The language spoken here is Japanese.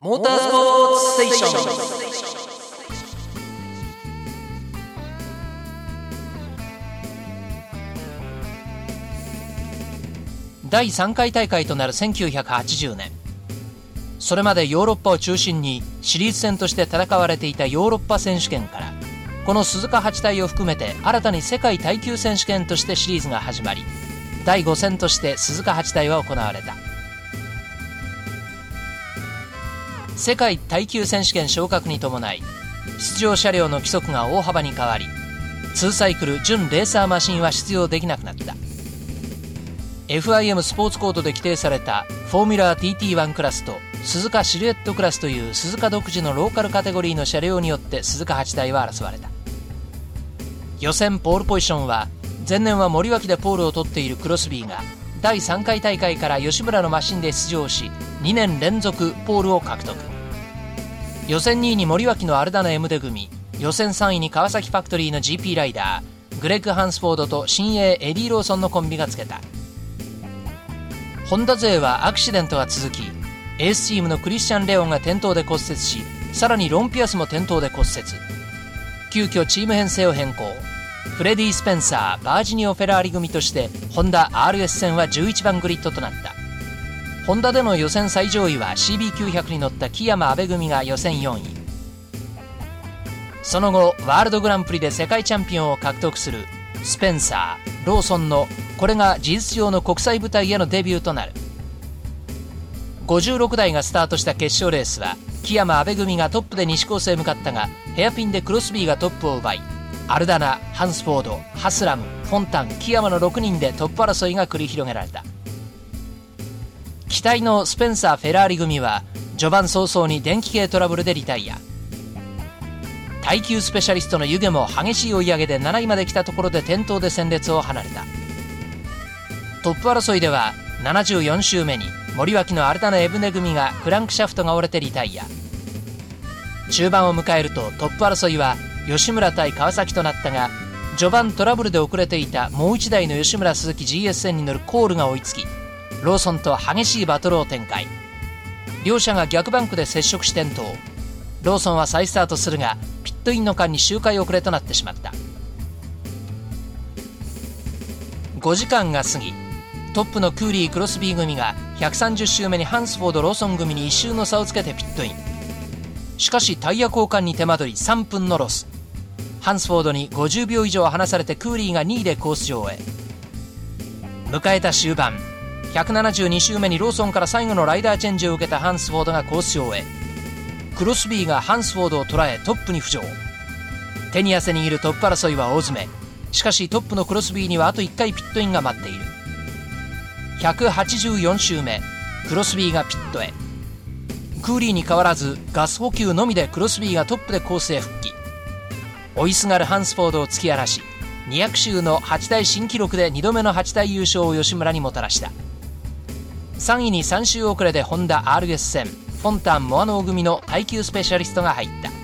モータースポーツステーション。第3回大会となる1980年。それまでヨーロッパを中心にシリーズ戦として戦われていたヨーロッパ選手権からこの鈴鹿8体を含めて新たに世界耐久選手権としてシリーズが始まり第5戦として鈴鹿8体は行われた。世界耐久選手権昇格に伴い出場車両の規則が大幅に変わり2サイクル準レーサーマシンは出場できなくなった。FIM スポーツコードで規定されたフォーミュラー TT1 クラスと鈴鹿シルエットクラスという鈴鹿独自のローカルカテゴリーの車両によって鈴鹿8台は争われた。予選ポールポジションは前年は森脇でポールを取っているクロスビーが第3回大会からヨシムラのマシンで出場し2年連続ポールを獲得。予選2位にモリワキのアルダナ M で組予選3位にカワサキファクトリーの GP ライダー。グレッグ・ハンスフォードと新鋭エディ・ローソンのコンビがつけた。ホンダ勢はアクシデントが続きエースチームのクリスチャン・レオンが転倒で骨折しさらにロンピアスも転倒で骨折。急遽チーム編成を変更。フレディ・スペンサーバージニオ・フェラーリ組としてホンダ RS 戦は11番グリッドとなった。ホンダでの予選最上位は CB900 に乗った木山阿部組が予選4位。その後ワールドグランプリで世界チャンピオンを獲得するスペンサーローソンのこれが事実上の国際舞台へのデビューとなる。56台がスタートした決勝レースは木山阿部組がトップで西コースへ向かったがヘアピンでクロスビーがトップを奪いアルダナハンスフォードハスラムフォンタン木山の6人でトップ争いが繰り広げられた。期待のスペンサー・フェラーリ組は序盤早々に電気系トラブルでリタイア。耐久スペシャリストの湯気も激しい追い上げで7位まで来たところで転倒で戦列を離れた。トップ争いでは74周目に森脇のアルタナエブネ組がクランクシャフトが折れてリタイア。中盤を迎えるとトップ争いはヨシムラ対カワサキとなったが序盤トラブルで遅れていたもう1台のヨシムラスズキ GSN に乗るクーリーが追いつきローソンと激しいバトルを展開。両者が逆バンクで接触して転倒ローソンは再スタートするがピットインの間に周回遅れとなってしまった。5時間が過ぎトップのクーリー・クロスビー組が130周目にハンスフォード・ローソン組に1周の差をつけてピットイン。しかしタイヤ交換に手間取り3分のロス。ハンスフォードに50秒以上離されてクーリーが2位でコース上へ。迎えた終盤172周目にローソンから最後のライダーチェンジを受けたハンスフォードがコース上へ。クロスビーがハンスフォードを捉えトップに浮上。手に汗握るトップ争いは大詰め。しかしトップのクロスビーにはあと1回ピットインが待っている。184周目クロスビーがピットへ。クーリーに変わらずガス補給のみでクロスビーがトップでコースへ復帰。追いすがるハンスフォードを突き荒らし200周の8大新記録で2度目の8大優勝を吉村にもたらした。3位に3周遅れでホンダ RS 戦フォンタン・モアノー組の耐久スペシャリストが入った。